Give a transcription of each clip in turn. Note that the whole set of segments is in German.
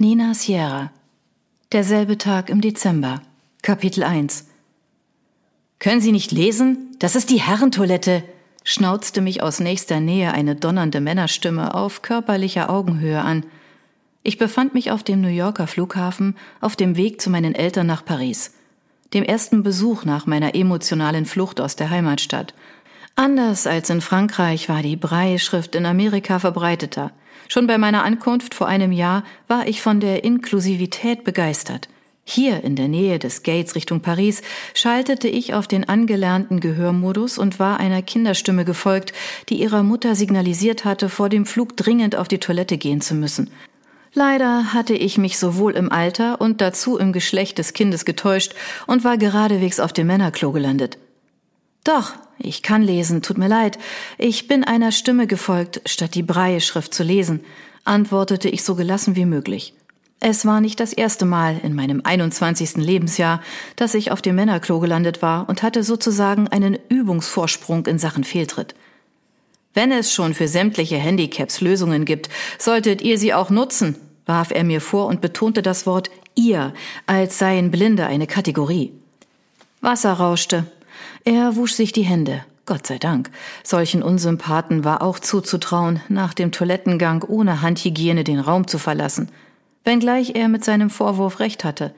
Nina Sierra. Derselbe Tag im Dezember. Kapitel 1. Können Sie nicht lesen? Das ist die Herrentoilette, schnauzte mich aus nächster Nähe eine donnernde Männerstimme auf körperlicher Augenhöhe an. Ich befand mich auf dem New Yorker Flughafen auf dem Weg zu meinen Eltern nach Paris, dem ersten Besuch nach meiner emotionalen Flucht aus der Heimatstadt. Anders als in Frankreich war die Braille-Schrift in Amerika verbreiteter. Schon bei meiner Ankunft vor einem Jahr war ich von der Inklusivität begeistert. Hier in der Nähe des Gates Richtung Paris schaltete ich auf den angelernten Gehörmodus und war einer Kinderstimme gefolgt, die ihrer Mutter signalisiert hatte, vor dem Flug dringend auf die Toilette gehen zu müssen. Leider hatte ich mich sowohl im Alter und dazu im Geschlecht des Kindes getäuscht und war geradewegs auf dem Männerklo gelandet. Doch, ich kann lesen, tut mir leid. Ich bin einer Stimme gefolgt, statt die Breie-Schrift zu lesen, antwortete ich so gelassen wie möglich. Es war nicht das erste Mal in meinem 21. Lebensjahr, dass ich auf dem Männerklo gelandet war und hatte sozusagen einen Übungsvorsprung in Sachen Fehltritt. Wenn es schon für sämtliche Handicaps Lösungen gibt, solltet ihr sie auch nutzen, warf er mir vor und betonte das Wort ihr, als seien Blinde eine Kategorie. Wasser rauschte, er wusch sich die Hände. Gott sei Dank. Solchen Unsympathen war auch zuzutrauen, nach dem Toilettengang ohne Handhygiene den Raum zu verlassen. Wenngleich er mit seinem Vorwurf recht hatte.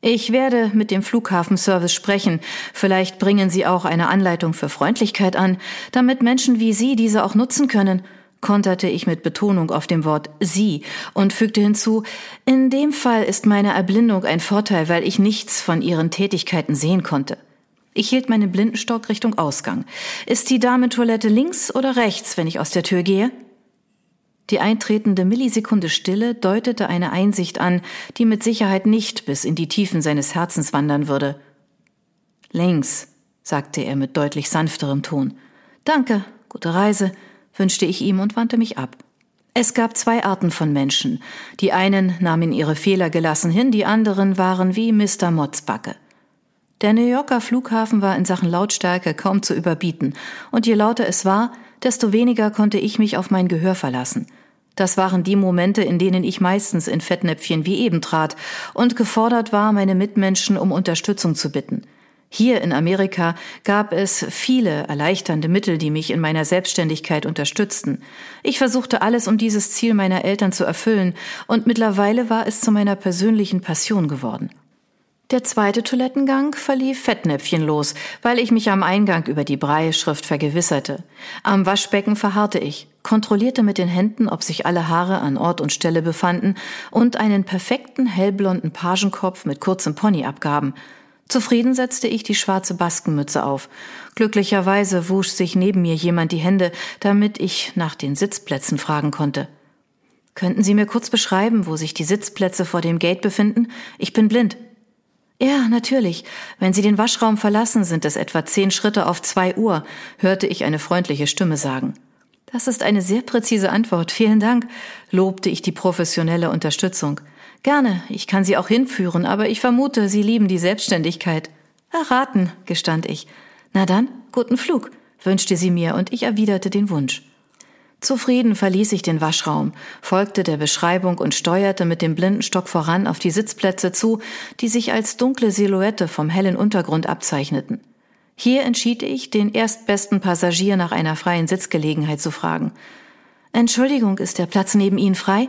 Ich werde mit dem Flughafenservice sprechen. Vielleicht bringen Sie auch eine Anleitung für Freundlichkeit an, damit Menschen wie Sie diese auch nutzen können, konterte ich mit Betonung auf dem Wort Sie und fügte hinzu, in dem Fall ist meine Erblindung ein Vorteil, weil ich nichts von Ihren Tätigkeiten sehen konnte. Ich hielt meinen Blindenstock Richtung Ausgang. Ist die Damentoilette links oder rechts, wenn ich aus der Tür gehe? Die eintretende Millisekunde Stille deutete eine Einsicht an, die mit Sicherheit nicht bis in die Tiefen seines Herzens wandern würde. Links, sagte er mit deutlich sanfterem Ton. Danke, gute Reise, wünschte ich ihm und wandte mich ab. Es gab zwei Arten von Menschen. Die einen nahmen ihre Fehler gelassen hin, die anderen waren wie Mr. Motzbacke. Der New Yorker Flughafen war in Sachen Lautstärke kaum zu überbieten, und je lauter es war, desto weniger konnte ich mich auf mein Gehör verlassen. Das waren die Momente, in denen ich meistens in Fettnäpfchen wie eben trat und gefordert war, meine Mitmenschen um Unterstützung zu bitten. Hier in Amerika gab es viele erleichternde Mittel, die mich in meiner Selbstständigkeit unterstützten. Ich versuchte alles, um dieses Ziel meiner Eltern zu erfüllen, und mittlerweile war es zu meiner persönlichen Passion geworden. Der zweite Toilettengang verlief fettnäpfchenlos, weil ich mich am Eingang über die Breieschrift vergewisserte. Am Waschbecken verharrte ich, kontrollierte mit den Händen, ob sich alle Haare an Ort und Stelle befanden und einen perfekten hellblonden Pagenkopf mit kurzem Pony abgaben. Zufrieden setzte ich die schwarze Baskenmütze auf. Glücklicherweise wusch sich neben mir jemand die Hände, damit ich nach den Sitzplätzen fragen konnte. Könnten Sie mir kurz beschreiben, wo sich die Sitzplätze vor dem Gate befinden? Ich bin blind. Ja, natürlich. Wenn Sie den Waschraum verlassen, sind es etwa zehn Schritte auf zwei Uhr, hörte ich eine freundliche Stimme sagen. Das ist eine sehr präzise Antwort. Vielen Dank, lobte ich die professionelle Unterstützung. Gerne, ich kann Sie auch hinführen, aber ich vermute, Sie lieben die Selbstständigkeit. Erraten, gestand ich. Na dann, guten Flug, wünschte sie mir, und ich erwiderte den Wunsch. Zufrieden verließ ich den Waschraum, folgte der Beschreibung und steuerte mit dem Blindenstock voran auf die Sitzplätze zu, die sich als dunkle Silhouette vom hellen Untergrund abzeichneten. Hier entschied ich, den erstbesten Passagier nach einer freien Sitzgelegenheit zu fragen. Entschuldigung, ist der Platz neben Ihnen frei?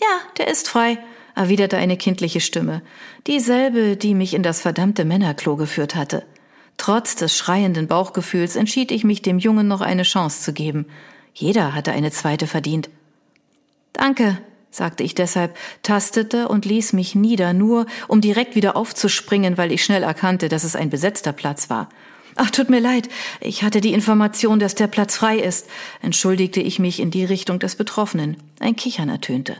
Ja, der ist frei, erwiderte eine kindliche Stimme, dieselbe, die mich in das verdammte Männerklo geführt hatte. Trotz des schreienden Bauchgefühls entschied ich mich, dem Jungen noch eine Chance zu geben. Jeder hatte eine zweite verdient. Danke, sagte ich deshalb, tastete und ließ mich nieder, nur um direkt wieder aufzuspringen, weil ich schnell erkannte, dass es ein besetzter Platz war. Ach, tut mir leid, ich hatte die Information, dass der Platz frei ist, entschuldigte ich mich in die Richtung des Betroffenen. Ein Kichern ertönte.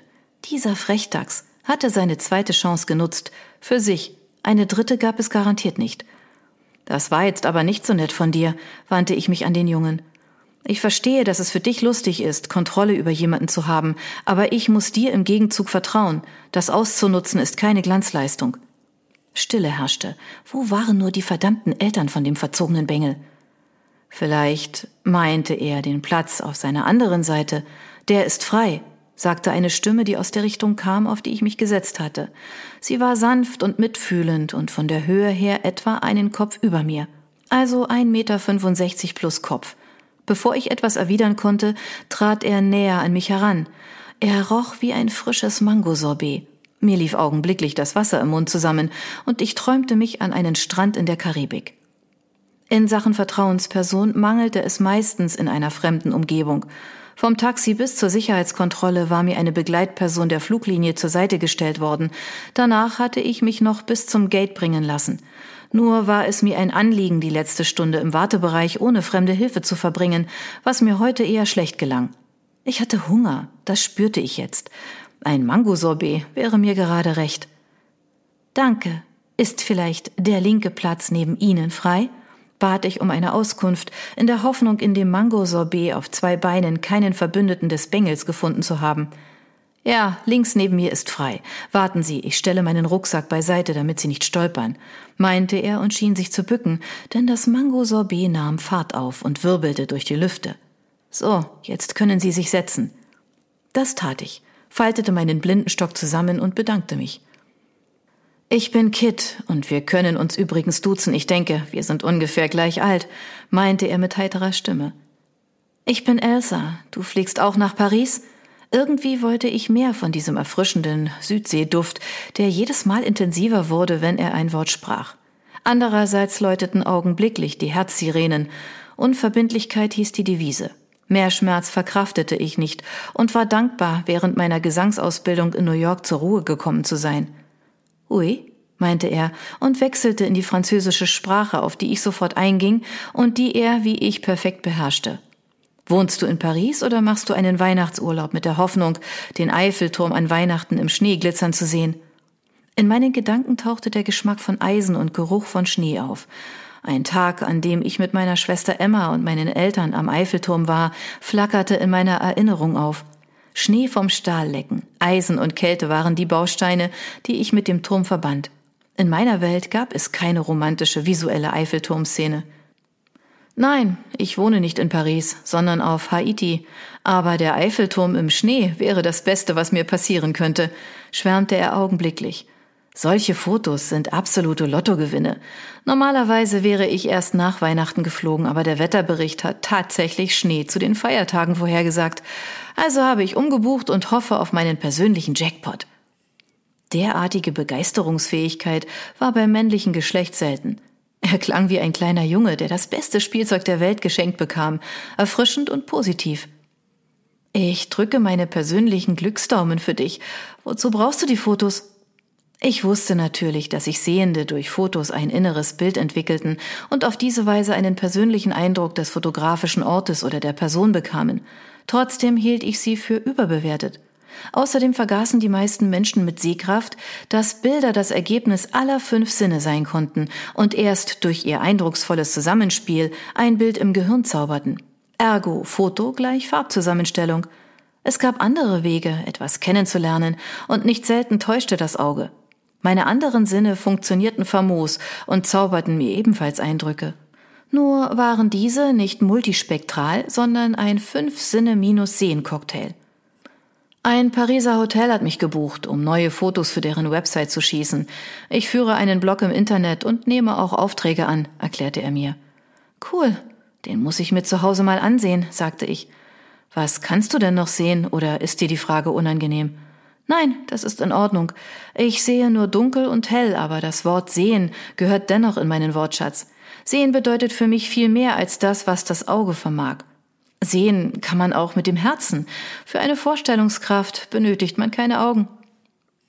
Dieser Frechdachs hatte seine zweite Chance genutzt, für sich. Eine dritte gab es garantiert nicht. Das war jetzt aber nicht so nett von dir, wandte ich mich an den Jungen. Ich verstehe, dass es für dich lustig ist, Kontrolle über jemanden zu haben, aber ich muss dir im Gegenzug vertrauen. Das auszunutzen ist keine Glanzleistung. Stille herrschte. Wo waren nur die verdammten Eltern von dem verzogenen Bengel? Vielleicht meinte er den Platz auf seiner anderen Seite. Der ist frei, sagte eine Stimme, die aus der Richtung kam, auf die ich mich gesetzt hatte. Sie war sanft und mitfühlend und von der Höhe her etwa einen Kopf über mir. Also ein Meter fünfundsechzig plus Kopf. Bevor ich etwas erwidern konnte, trat er näher an mich heran. Er roch wie ein frisches Mangosorbet. Mir lief augenblicklich das Wasser im Mund zusammen und ich träumte mich an einen Strand in der Karibik. In Sachen Vertrauensperson mangelte es meistens in einer fremden Umgebung. Vom Taxi bis zur Sicherheitskontrolle war mir eine Begleitperson der Fluglinie zur Seite gestellt worden. Danach hatte ich mich noch bis zum Gate bringen lassen. Nur war es mir ein Anliegen, die letzte Stunde im Wartebereich ohne fremde Hilfe zu verbringen, was mir heute eher schlecht gelang. Ich hatte Hunger, das spürte ich jetzt. Ein Mangosorbet wäre mir gerade recht. Danke. Ist vielleicht der linke Platz neben Ihnen frei? bat ich um eine Auskunft, in der Hoffnung, in dem Mangosorbet auf zwei Beinen keinen Verbündeten des Bengels gefunden zu haben. Ja, links neben mir ist frei. Warten Sie, ich stelle meinen Rucksack beiseite, damit Sie nicht stolpern, meinte er und schien sich zu bücken, denn das Mangosorbet nahm Fahrt auf und wirbelte durch die Lüfte. So, jetzt können Sie sich setzen. Das tat ich, faltete meinen Blindenstock zusammen und bedankte mich. Ich bin Kit und wir können uns übrigens duzen. Ich denke, wir sind ungefähr gleich alt, meinte er mit heiterer Stimme. Ich bin Elsa. Du fliegst auch nach Paris? Irgendwie wollte ich mehr von diesem erfrischenden Südseeduft, der jedes Mal intensiver wurde, wenn er ein Wort sprach. Andererseits läuteten augenblicklich die Herzsirenen. Unverbindlichkeit hieß die Devise. Mehr Schmerz verkraftete ich nicht und war dankbar, während meiner Gesangsausbildung in New York zur Ruhe gekommen zu sein. Oui, meinte er und wechselte in die französische Sprache, auf die ich sofort einging und die er wie ich perfekt beherrschte. Wohnst du in Paris oder machst du einen Weihnachtsurlaub mit der Hoffnung, den Eiffelturm an Weihnachten im Schnee glitzern zu sehen? In meinen Gedanken tauchte der Geschmack von Eisen und Geruch von Schnee auf. Ein Tag, an dem ich mit meiner Schwester Emma und meinen Eltern am Eiffelturm war, flackerte in meiner Erinnerung auf. Schnee vom Stahl lecken, Eisen und Kälte waren die Bausteine, die ich mit dem Turm verband. In meiner Welt gab es keine romantische visuelle Eiffelturmszene. Nein, ich wohne nicht in Paris, sondern auf Haiti. Aber der Eiffelturm im Schnee wäre das Beste, was mir passieren könnte, schwärmte er augenblicklich. Solche Fotos sind absolute Lottogewinne. Normalerweise wäre ich erst nach Weihnachten geflogen, aber der Wetterbericht hat tatsächlich Schnee zu den Feiertagen vorhergesagt. Also habe ich umgebucht und hoffe auf meinen persönlichen Jackpot. Derartige Begeisterungsfähigkeit war beim männlichen Geschlecht selten. Er klang wie ein kleiner Junge, der das beste Spielzeug der Welt geschenkt bekam, erfrischend und positiv. Ich drücke meine persönlichen Glücksdaumen für dich. Wozu brauchst du die Fotos? Ich wusste natürlich, dass sich Sehende durch Fotos ein inneres Bild entwickelten und auf diese Weise einen persönlichen Eindruck des fotografischen Ortes oder der Person bekamen. Trotzdem hielt ich sie für überbewertet. Außerdem vergaßen die meisten Menschen mit Sehkraft, dass Bilder das Ergebnis aller fünf Sinne sein konnten und erst durch ihr eindrucksvolles Zusammenspiel ein Bild im Gehirn zauberten. Ergo Foto gleich Farbzusammenstellung. Es gab andere Wege, etwas kennenzulernen, und nicht selten täuschte das Auge. Meine anderen Sinne funktionierten famos und zauberten mir ebenfalls Eindrücke. Nur waren diese nicht multispektral, sondern ein Fünf-Sinne-Minus-Sehen-Cocktail. Ein Pariser Hotel hat mich gebucht, um neue Fotos für deren Website zu schießen. Ich führe einen Blog im Internet und nehme auch Aufträge an, erklärte er mir. Cool, den muss ich mir zu Hause mal ansehen, sagte ich. Was kannst du denn noch sehen, oder ist dir die Frage unangenehm? Nein, das ist in Ordnung. Ich sehe nur dunkel und hell, aber das Wort sehen gehört dennoch in meinen Wortschatz. Sehen bedeutet für mich viel mehr als das, was das Auge vermag. Sehen kann man auch mit dem Herzen. Für eine Vorstellungskraft benötigt man keine Augen.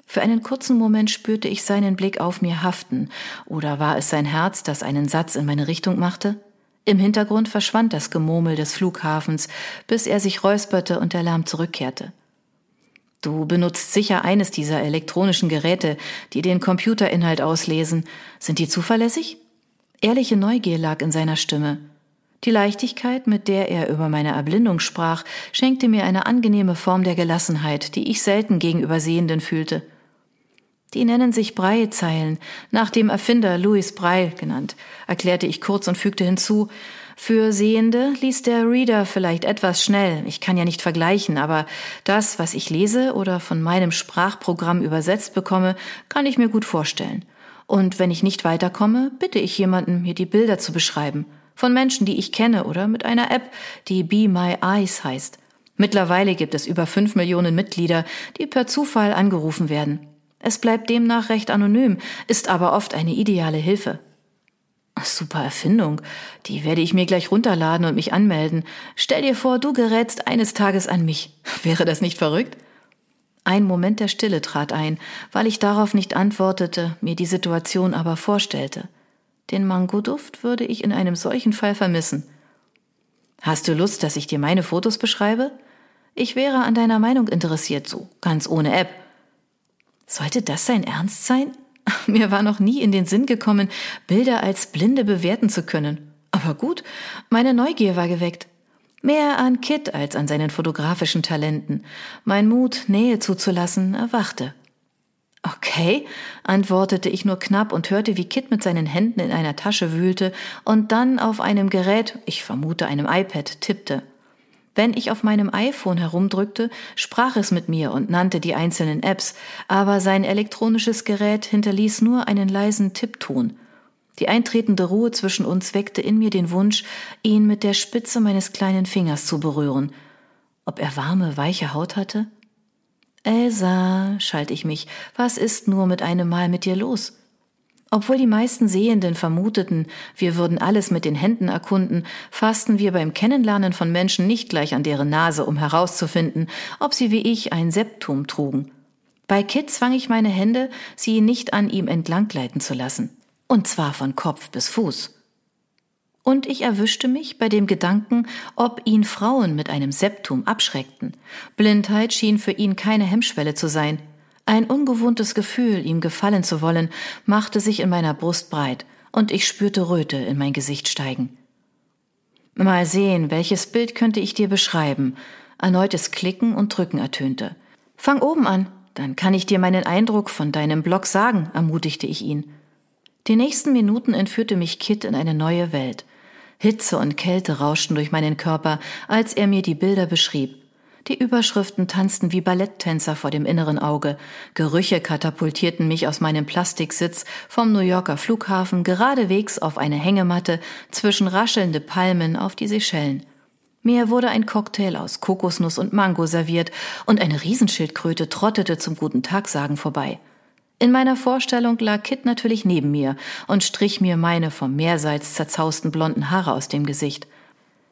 Für einen kurzen Moment spürte ich seinen Blick auf mir haften, oder war es sein Herz, das einen Satz in meine Richtung machte? Im Hintergrund verschwand das Gemurmel des Flughafens, bis er sich räusperte und der Lärm zurückkehrte. Du benutzt sicher eines dieser elektronischen Geräte, die den Computerinhalt auslesen. Sind die zuverlässig? Ehrliche Neugier lag in seiner Stimme. Die Leichtigkeit, mit der er über meine Erblindung sprach, schenkte mir eine angenehme Form der Gelassenheit, die ich selten gegenüber Sehenden fühlte. Die nennen sich Brei-Zeilen, nach dem Erfinder Louis Brey genannt, erklärte ich kurz und fügte hinzu, Für Sehende liest der Reader vielleicht etwas schnell, ich kann ja nicht vergleichen, aber das, was ich lese oder von meinem Sprachprogramm übersetzt bekomme, kann ich mir gut vorstellen. Und wenn ich nicht weiterkomme, bitte ich jemanden, mir die Bilder zu beschreiben. Von Menschen, die ich kenne oder mit einer App, die Be My Eyes heißt. Mittlerweile gibt es über fünf Millionen Mitglieder, die per Zufall angerufen werden. Es bleibt demnach recht anonym, ist aber oft eine ideale Hilfe. Super Erfindung. Die werde ich mir gleich runterladen und mich anmelden. Stell dir vor, du gerätst eines Tages an mich. Wäre das nicht verrückt? Ein Moment der Stille trat ein, weil ich darauf nicht antwortete, mir die Situation aber vorstellte. Den Mangoduft würde ich in einem solchen Fall vermissen. Hast du Lust, dass ich dir meine Fotos beschreibe? Ich wäre an deiner Meinung interessiert, so ganz ohne App. Sollte das sein Ernst sein? Mir war noch nie in den Sinn gekommen, Bilder als Blinde bewerten zu können. Aber gut, meine Neugier war geweckt. Mehr an Kit als an seinen fotografischen Talenten. Mein Mut, Nähe zuzulassen, erwachte. Okay, antwortete ich nur knapp und hörte, wie Kit mit seinen Händen in einer Tasche wühlte und dann auf einem Gerät, ich vermute einem iPad, tippte. Wenn ich auf meinem iPhone herumdrückte, sprach es mit mir und nannte die einzelnen Apps, aber sein elektronisches Gerät hinterließ nur einen leisen Tippton. Die eintretende Ruhe zwischen uns weckte in mir den Wunsch, ihn mit der Spitze meines kleinen Fingers zu berühren. Ob er warme, weiche Haut hatte? Elsa, schalt ich mich, was ist nur mit einem Mal mit dir los? Obwohl die meisten Sehenden vermuteten, wir würden alles mit den Händen erkunden, fassten wir beim Kennenlernen von Menschen nicht gleich an deren Nase, um herauszufinden, ob sie wie ich ein Septum trugen. Bei Kit zwang ich meine Hände, sie nicht an ihm entlanggleiten zu lassen. Und zwar von Kopf bis Fuß. Und ich erwischte mich bei dem Gedanken, ob ihn Frauen mit einem Septum abschreckten. Blindheit schien für ihn keine Hemmschwelle zu sein. Ein ungewohntes Gefühl, ihm gefallen zu wollen, machte sich in meiner Brust breit, und ich spürte Röte in mein Gesicht steigen. Mal sehen, welches Bild könnte ich dir beschreiben? Erneutes Klicken und Drücken ertönte. Fang oben an, dann kann ich dir meinen Eindruck von deinem Blog sagen, ermutigte ich ihn. Die nächsten Minuten entführte mich Kit in eine neue Welt. Hitze und Kälte rauschten durch meinen Körper, als er mir die Bilder beschrieb. Die Überschriften tanzten wie Balletttänzer vor dem inneren Auge. Gerüche katapultierten mich aus meinem Plastiksitz vom New Yorker Flughafen geradewegs auf eine Hängematte zwischen raschelnde Palmen auf die Seychellen. Mir wurde ein Cocktail aus Kokosnuss und Mango serviert und eine Riesenschildkröte trottete zum guten Tagsagen vorbei. In meiner Vorstellung lag Kit natürlich neben mir und strich mir meine vom Meersalz zerzausten blonden Haare aus dem Gesicht.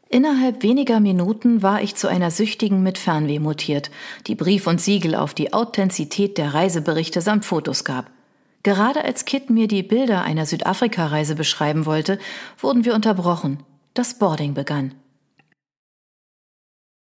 Innerhalb weniger Minuten war ich zu einer Süchtigen mit Fernweh mutiert, die Brief und Siegel auf die Authentizität der Reiseberichte samt Fotos gab. Gerade als Kit mir die Bilder einer Südafrika-Reise beschreiben wollte, wurden wir unterbrochen. Das Boarding begann.